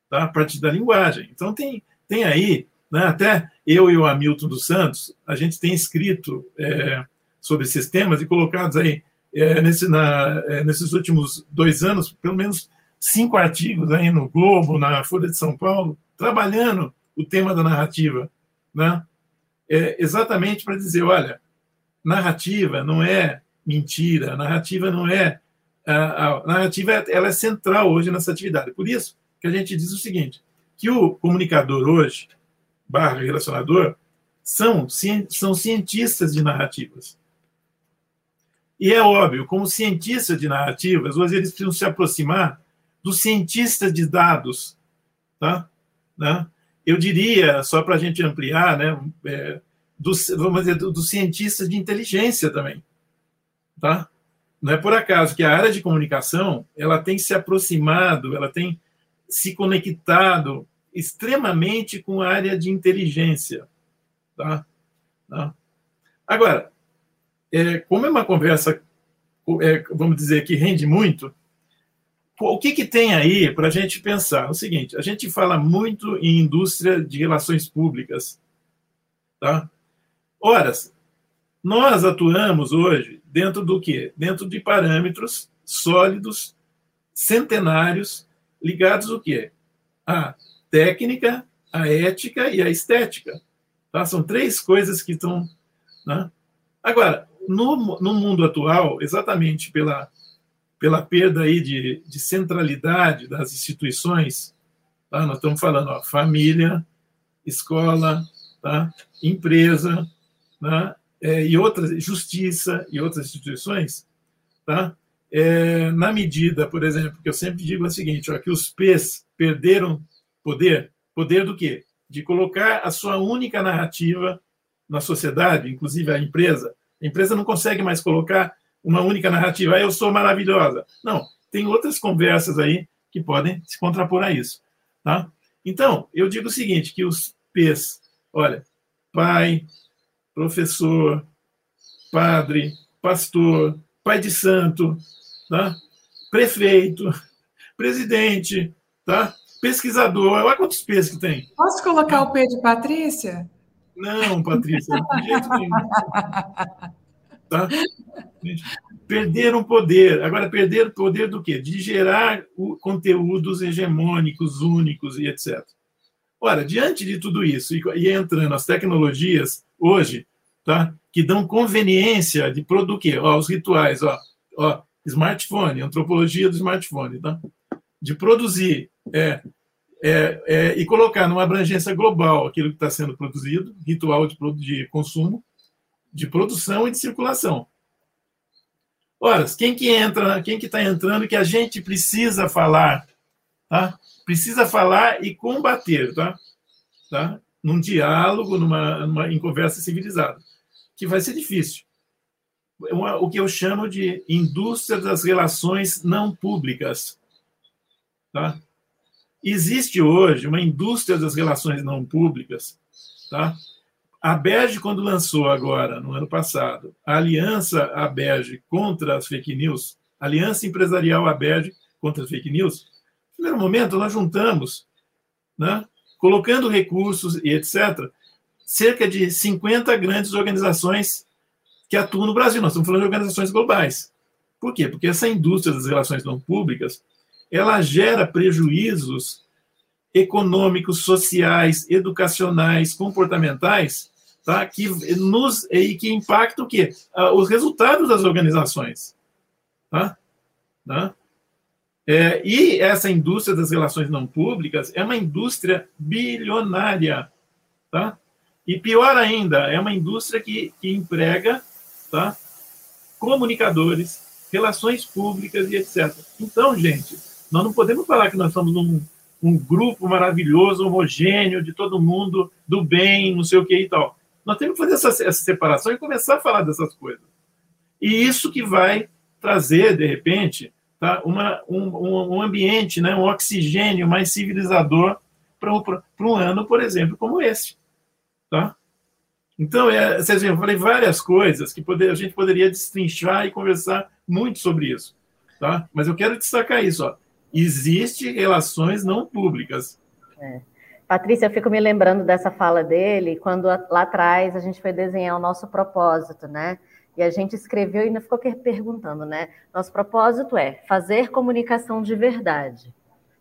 tá? a partir da linguagem. Então, tem, tem aí, né, até eu e o Hamilton dos Santos, a gente tem escrito é, sobre esses temas e colocados aí, é, nesse, na, é, nesses últimos dois anos, pelo menos cinco artigos aí no Globo, na Folha de São Paulo, trabalhando o tema da narrativa, né? É exatamente para dizer, olha, narrativa não é mentira, narrativa não é a, a narrativa ela é central hoje nessa atividade. Por isso que a gente diz o seguinte, que o comunicador hoje, barra relacionador, são, são cientistas de narrativas. E é óbvio, como cientistas de narrativas, hoje eles precisam se aproximar dos cientistas de dados. Tá? Né? Eu diria, só para a gente ampliar, né, é, dos, vamos dizer, dos cientistas de inteligência também. Tá? Não é por acaso que a área de comunicação ela tem se aproximado, ela tem se conectado extremamente com a área de inteligência. Tá? tá? Agora, é, como é uma conversa, é, vamos dizer, que rende muito, o que, que tem aí para a gente pensar? O seguinte, a gente fala muito em indústria de relações públicas. Tá? Ora, nós atuamos hoje dentro do quê? Dentro de parâmetros sólidos, centenários, ligados ao quê? A técnica, a ética e a estética. Tá? São três coisas que estão. Né? Agora, no, no mundo atual, exatamente pela, pela perda aí de, de centralidade das instituições, tá? nós estamos falando ó, família, escola, tá? empresa, tá? É, e outras, justiça e outras instituições, tá? É, na medida, por exemplo, que eu sempre digo é o seguinte, ó, que os P's perderam poder, poder do quê? De colocar a sua única narrativa na sociedade, inclusive a empresa, a empresa não consegue mais colocar uma única narrativa, ah, eu sou maravilhosa. Não, tem outras conversas aí que podem se contrapor a isso. Tá? Então, eu digo o seguinte, que os P's, olha, pai, professor, padre, pastor, pai de santo, tá? prefeito, [laughs] presidente, tá? Pesquisador, olha quantos P's que tem. Posso colocar o P de Patrícia? Não, Patrícia, de jeito nenhum. Tá? Perderam poder. Agora, perderam poder do quê? De gerar conteúdos hegemônicos, únicos e etc. Ora, diante de tudo isso, e entrando as tecnologias hoje, tá? que dão conveniência de produzir ó, os rituais, ó, ó, smartphone, antropologia do smartphone, tá? De produzir é, é, é, e colocar numa abrangência global aquilo que está sendo produzido, ritual de, de consumo, de produção e de circulação. Ora, quem que entra, quem que está entrando que a gente precisa falar, tá? Precisa falar e combater, tá? tá? Num diálogo, numa, numa em conversa civilizada, que vai ser difícil. o que eu chamo de indústria das relações não públicas, tá? Existe hoje uma indústria das relações não públicas, tá? A Berge, quando lançou agora, no ano passado, a aliança ABERGE contra as fake news, Aliança Empresarial ABERGE contra as fake news, no primeiro momento nós juntamos, né, colocando recursos e etc., cerca de 50 grandes organizações que atuam no Brasil. Nós estamos falando de organizações globais. Por quê? Porque essa indústria das relações não públicas, ela gera prejuízos econômicos, sociais, educacionais, comportamentais, tá? que nos e que impactam o quê? Ah, os resultados das organizações. Tá? Tá? É, e essa indústria das relações não públicas é uma indústria bilionária. Tá? E pior ainda, é uma indústria que, que emprega tá? comunicadores, relações públicas e etc. Então, gente, nós não podemos falar que nós somos um, um grupo maravilhoso, homogêneo, de todo mundo do bem, não sei o que e tal. Nós temos que fazer essa, essa separação e começar a falar dessas coisas. E isso que vai trazer, de repente, tá, uma, um, um ambiente, né, um oxigênio mais civilizador para um, um ano, por exemplo, como esse. Tá? Então, é, vocês viram, eu falei várias coisas que poder, a gente poderia destrinchar e conversar muito sobre isso. Tá? Mas eu quero destacar isso. Ó. Existe relações não públicas. É. Patrícia, eu fico me lembrando dessa fala dele, quando lá atrás a gente foi desenhar o nosso propósito, né? E a gente escreveu e ainda ficou perguntando, né? Nosso propósito é fazer comunicação de verdade,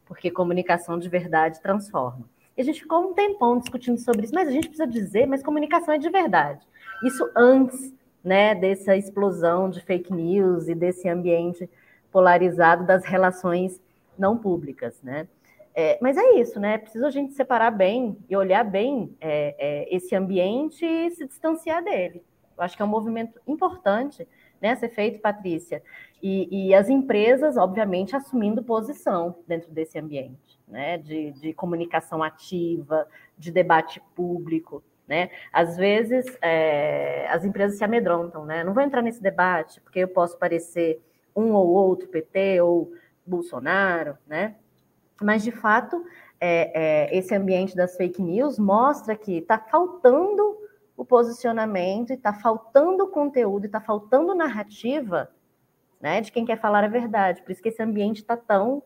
porque comunicação de verdade transforma. E a gente ficou um tempão discutindo sobre isso, mas a gente precisa dizer, mas comunicação é de verdade. Isso antes, né, dessa explosão de fake news e desse ambiente polarizado das relações não públicas, né? É, mas é isso, né? Precisa a gente separar bem e olhar bem é, é, esse ambiente e se distanciar dele. Eu acho que é um movimento importante né, ser feito, Patrícia. E, e as empresas, obviamente, assumindo posição dentro desse ambiente, né? De, de comunicação ativa, de debate público. Né? Às vezes é, as empresas se amedrontam, né? Não vou entrar nesse debate, porque eu posso parecer um ou outro PT ou Bolsonaro, né? Mas de fato, é, é, esse ambiente das fake news mostra que está faltando o posicionamento, está faltando conteúdo, está faltando narrativa né, de quem quer falar a verdade. Por isso que esse ambiente está tão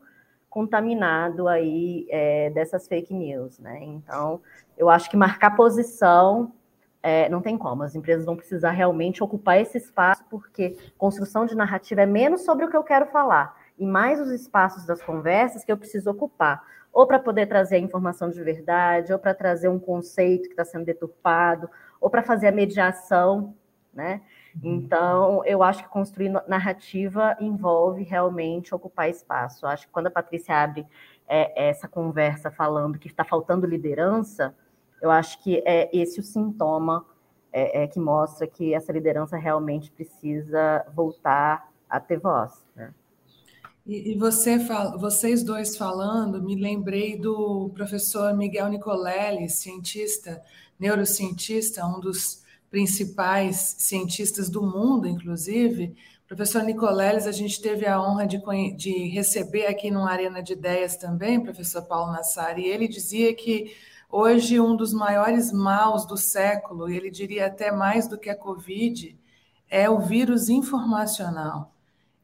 contaminado aí é, dessas fake news. Né? Então, eu acho que marcar posição é, não tem como. As empresas vão precisar realmente ocupar esse espaço, porque construção de narrativa é menos sobre o que eu quero falar e mais os espaços das conversas que eu preciso ocupar ou para poder trazer a informação de verdade, ou para trazer um conceito que está sendo deturpado, ou para fazer a mediação, né? Uhum. Então, eu acho que construir narrativa envolve realmente ocupar espaço. Eu acho que quando a Patrícia abre é, essa conversa falando que está faltando liderança, eu acho que é esse o sintoma é, é, que mostra que essa liderança realmente precisa voltar a ter voz. Né? E, e você, vocês dois falando, me lembrei do professor Miguel Nicolelli, cientista, neurocientista, um dos principais cientistas do mundo, inclusive. Professor Nicoleles, a gente teve a honra de, de receber aqui numa Arena de Ideias também, professor Paulo Nassar, e ele dizia que hoje um dos maiores maus do século, e ele diria até mais do que a Covid, é o vírus informacional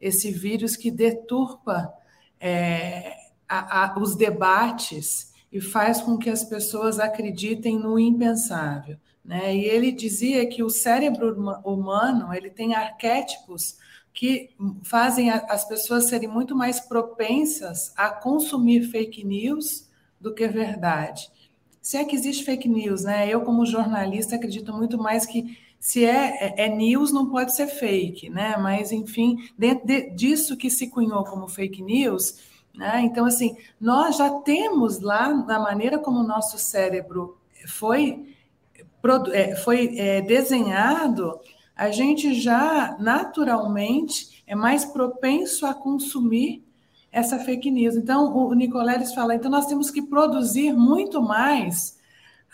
esse vírus que deturpa é, a, a, os debates e faz com que as pessoas acreditem no impensável. Né? E ele dizia que o cérebro humano ele tem arquétipos que fazem as pessoas serem muito mais propensas a consumir fake news do que verdade. Se é que existe fake news, né? Eu, como jornalista, acredito muito mais que se é, é, é, news, não pode ser fake, né? Mas, enfim, dentro de, disso que se cunhou como fake news, né? Então, assim, nós já temos lá, na maneira como o nosso cérebro foi, é, foi é, desenhado, a gente já naturalmente é mais propenso a consumir essa fake news. Então, o Nicoleles fala, então nós temos que produzir muito mais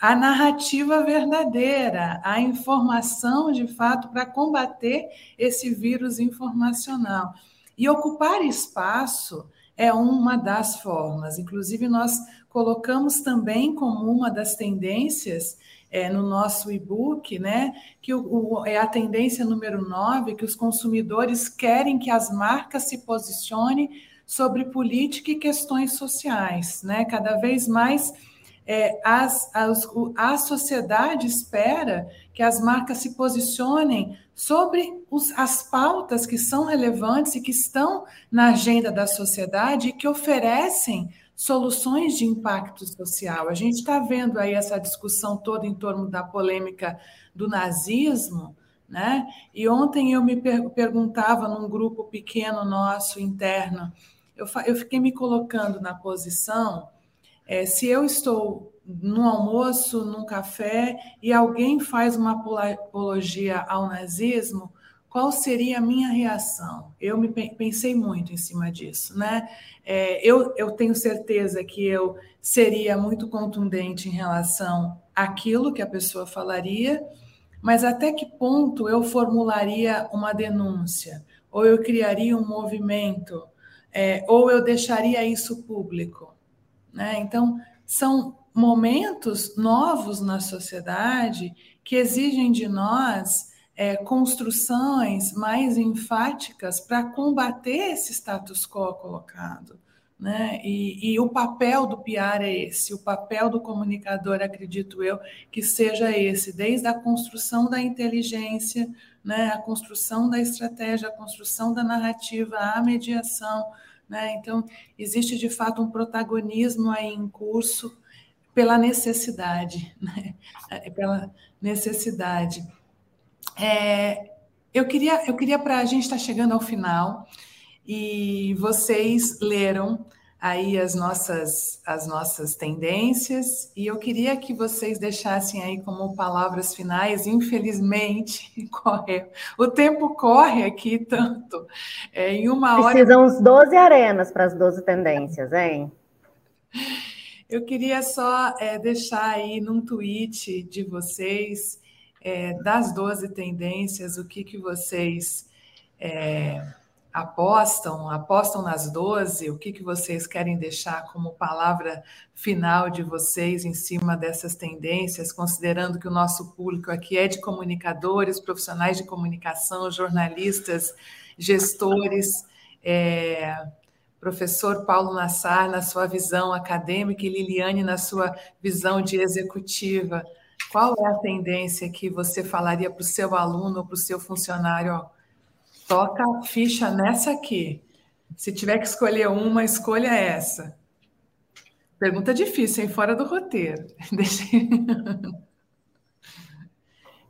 a narrativa verdadeira, a informação de fato para combater esse vírus informacional. E ocupar espaço é uma das formas. Inclusive, nós colocamos também como uma das tendências é, no nosso e-book, né, que o, o, é a tendência número 9, que os consumidores querem que as marcas se posicionem sobre política e questões sociais, né, cada vez mais é, as, as, a sociedade espera que as marcas se posicionem sobre os, as pautas que são relevantes e que estão na agenda da sociedade e que oferecem soluções de impacto social. A gente está vendo aí essa discussão toda em torno da polêmica do nazismo, né? E ontem eu me per perguntava num grupo pequeno nosso interno, eu, eu fiquei me colocando na posição é, se eu estou no almoço, num café, e alguém faz uma apologia ao nazismo, qual seria a minha reação? Eu me pensei muito em cima disso, né? É, eu, eu tenho certeza que eu seria muito contundente em relação àquilo que a pessoa falaria, mas até que ponto eu formularia uma denúncia, ou eu criaria um movimento, é, ou eu deixaria isso público? Né? Então, são momentos novos na sociedade que exigem de nós é, construções mais enfáticas para combater esse status quo colocado. Né? E, e, o papel do PR é esse, o papel do comunicador, acredito eu, que seja esse, desde a construção da inteligência, né? a construção da estratégia, a construção da narrativa, a mediação, né? Então, existe de fato um protagonismo aí em curso pela necessidade, [laughs] né? É, pela necessidade. É, eu queria, eu queria para a gente estar tá chegando ao final e vocês leram aí as nossas, as nossas tendências, e eu queria que vocês deixassem aí como palavras finais, infelizmente, [laughs] corre, o tempo corre aqui tanto, é, em uma hora... Precisam uns 12 arenas para as 12 tendências, hein? Eu queria só é, deixar aí num tweet de vocês, é, das 12 tendências, o que, que vocês... É, apostam, apostam nas 12, o que, que vocês querem deixar como palavra final de vocês em cima dessas tendências, considerando que o nosso público aqui é de comunicadores, profissionais de comunicação, jornalistas, gestores, é, professor Paulo Nassar, na sua visão acadêmica, e Liliane, na sua visão de executiva. Qual é a tendência que você falaria para o seu aluno para o seu funcionário? Ó, Toca a ficha nessa aqui. Se tiver que escolher uma, escolha essa. Pergunta difícil, hein? Fora do roteiro. [laughs] Deixa...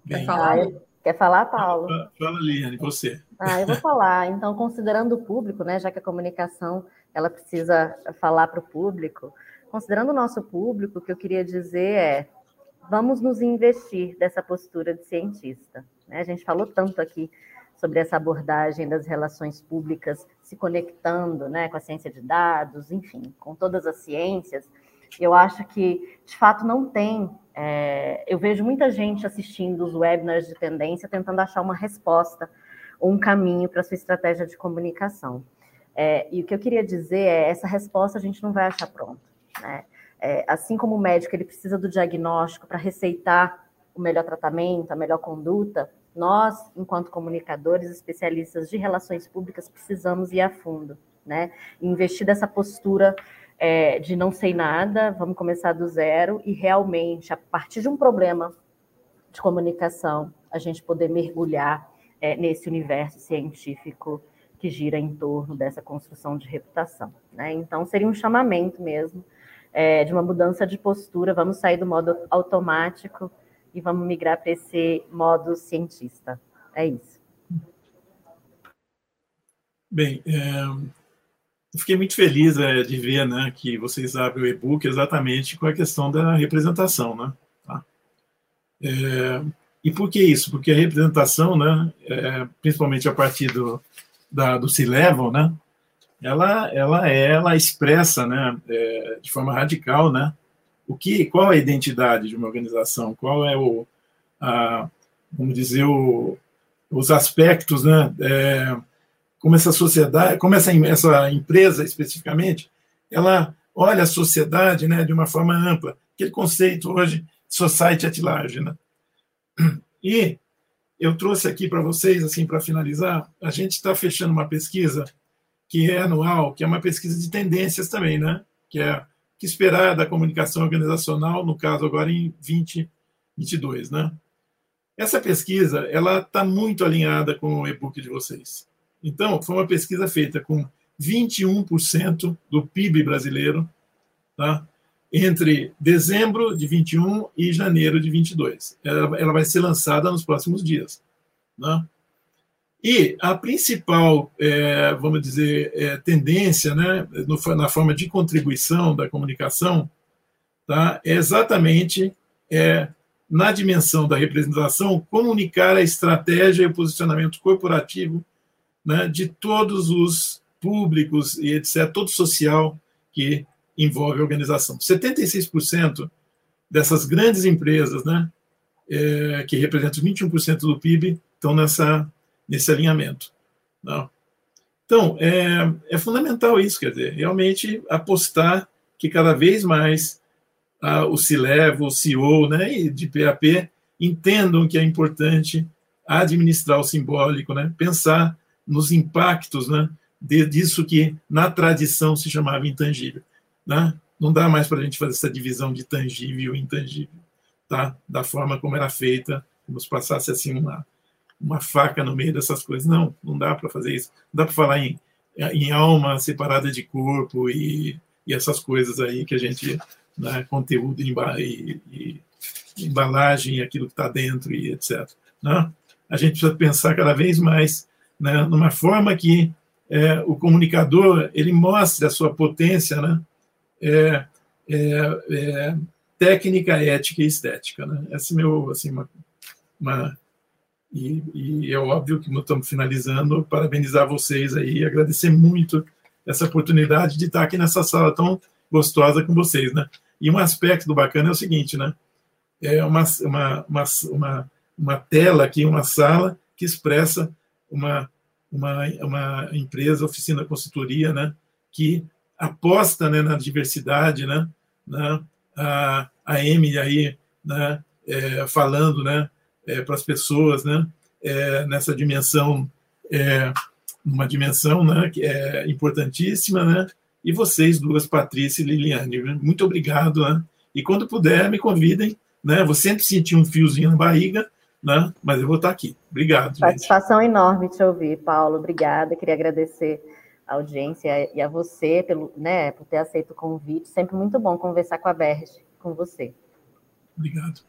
Quer falar? Ah, quer falar, Paulo? Fala, Liane, você. Ah, eu vou falar. Então, considerando o público, né, já que a comunicação ela precisa falar para o público, considerando o nosso público, o que eu queria dizer é vamos nos investir dessa postura de cientista. Né? A gente falou tanto aqui sobre essa abordagem das relações públicas se conectando né, com a ciência de dados, enfim, com todas as ciências. Eu acho que, de fato, não tem. É, eu vejo muita gente assistindo os webinars de tendência tentando achar uma resposta ou um caminho para sua estratégia de comunicação. É, e o que eu queria dizer é essa resposta a gente não vai achar pronta. Né? É, assim como o médico ele precisa do diagnóstico para receitar o melhor tratamento, a melhor conduta, nós, enquanto comunicadores, especialistas de relações públicas, precisamos ir a fundo, né? Investir dessa postura é, de não sei nada, vamos começar do zero e realmente, a partir de um problema de comunicação, a gente poder mergulhar é, nesse universo científico que gira em torno dessa construção de reputação. Né? Então, seria um chamamento mesmo é, de uma mudança de postura, vamos sair do modo automático e vamos migrar para esse modo cientista. É isso. Bem, é, eu fiquei muito feliz é, de ver né, que vocês abrem o e-book exatamente com a questão da representação. Né? Tá? É, e por que isso? Porque a representação, né, é, principalmente a partir do, da, do C-Level, né, ela, ela, é, ela expressa né, é, de forma radical né, o que, qual é a identidade de uma organização, qual é o, a, vamos dizer, o, os aspectos, né, é, como essa sociedade, como essa, essa empresa especificamente, ela olha a sociedade, né, de uma forma ampla, aquele conceito hoje, society at large, né. E eu trouxe aqui para vocês, assim, para finalizar, a gente está fechando uma pesquisa que é anual, que é uma pesquisa de tendências também, né, que é que esperar da comunicação organizacional, no caso agora em 2022, né? Essa pesquisa, ela está muito alinhada com o e-book de vocês. Então, foi uma pesquisa feita com 21% do PIB brasileiro, tá? entre dezembro de 21 e janeiro de 22. Ela, ela vai ser lançada nos próximos dias. Né? E a principal, é, vamos dizer, é, tendência né, no, na forma de contribuição da comunicação tá, é exatamente é, na dimensão da representação comunicar a estratégia e o posicionamento corporativo né, de todos os públicos e etc., todo social que envolve a organização. 76% dessas grandes empresas, né, é, que representam 21% do PIB, estão nessa nesse alinhamento. Não. Então, é, é fundamental isso, quer dizer, realmente apostar que cada vez mais ah, o CILEV, o CEO né, de PAP entendam que é importante administrar o simbólico, né, pensar nos impactos né, de, disso que na tradição se chamava intangível. Né? Não dá mais para a gente fazer essa divisão de tangível e intangível, tá? da forma como era feita, como se passasse assim uma, uma faca no meio dessas coisas. Não, não dá para fazer isso. Não dá para falar em, em alma separada de corpo e, e essas coisas aí que a gente, né, conteúdo e, e, embalagem, aquilo que está dentro e etc. Né? A gente precisa pensar cada vez mais né, numa forma que é, o comunicador ele mostre a sua potência, né, é, é, é técnica, ética e estética. Né? Essa é meu, assim, uma, uma e, e, é óbvio que estamos finalizando, parabenizar vocês aí, agradecer muito essa oportunidade de estar aqui nessa sala tão gostosa com vocês, né? E um aspecto do bacana é o seguinte, né? É uma, uma, uma, uma, uma tela aqui, uma sala que expressa uma, uma, uma empresa, oficina consultoria, né? Que aposta né, na diversidade, né? a, a Emily aí, né? É, falando, né? É, para as pessoas, né? É, nessa dimensão, é, uma dimensão, né? Que é importantíssima, né? E vocês duas, Patrícia e Liliane, muito obrigado, né? E quando puder, me convidem, né? Vou sempre sentir um fiozinho na barriga, né? Mas eu vou estar aqui. Obrigado. Satisfação gente. enorme te ouvir, Paulo. Obrigada. Queria agradecer a audiência e a você pelo, né, por ter aceito o convite. Sempre muito bom conversar com a Berge, com você. Obrigado.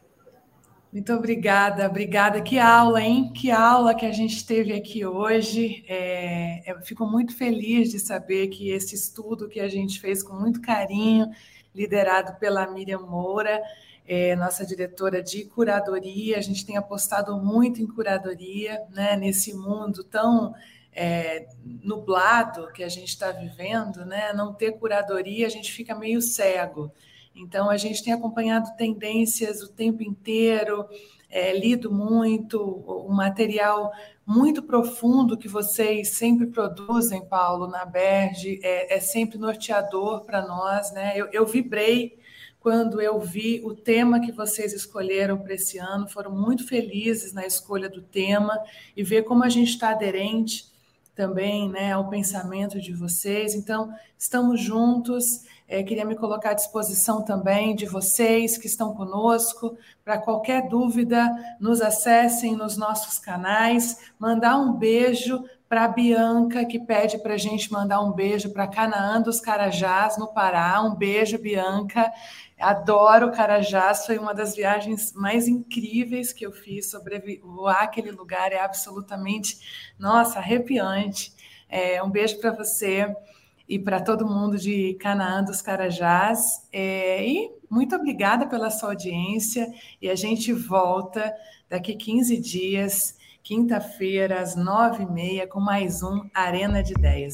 Muito obrigada, obrigada. Que aula, hein? Que aula que a gente teve aqui hoje. É, eu fico muito feliz de saber que esse estudo que a gente fez com muito carinho, liderado pela Miriam Moura, é, nossa diretora de curadoria, a gente tem apostado muito em curadoria, né? Nesse mundo tão é, nublado que a gente está vivendo, né? Não ter curadoria, a gente fica meio cego. Então, a gente tem acompanhado tendências o tempo inteiro, é, lido muito, o material muito profundo que vocês sempre produzem, Paulo, na Berge, é, é sempre norteador para nós. Né? Eu, eu vibrei quando eu vi o tema que vocês escolheram para esse ano, foram muito felizes na escolha do tema e ver como a gente está aderente também né, ao pensamento de vocês. Então, estamos juntos. É, queria me colocar à disposição também de vocês que estão conosco. Para qualquer dúvida, nos acessem nos nossos canais. Mandar um beijo para a Bianca, que pede para a gente mandar um beijo para Canaã dos Carajás, no Pará. Um beijo, Bianca. Adoro Carajás, foi uma das viagens mais incríveis que eu fiz. Sobrevoar aquele lugar é absolutamente, nossa, arrepiante. É, um beijo para você e para todo mundo de Canaã dos Carajás. É, e muito obrigada pela sua audiência. E a gente volta daqui 15 dias, quinta-feira, às nove e meia, com mais um Arena de Ideias.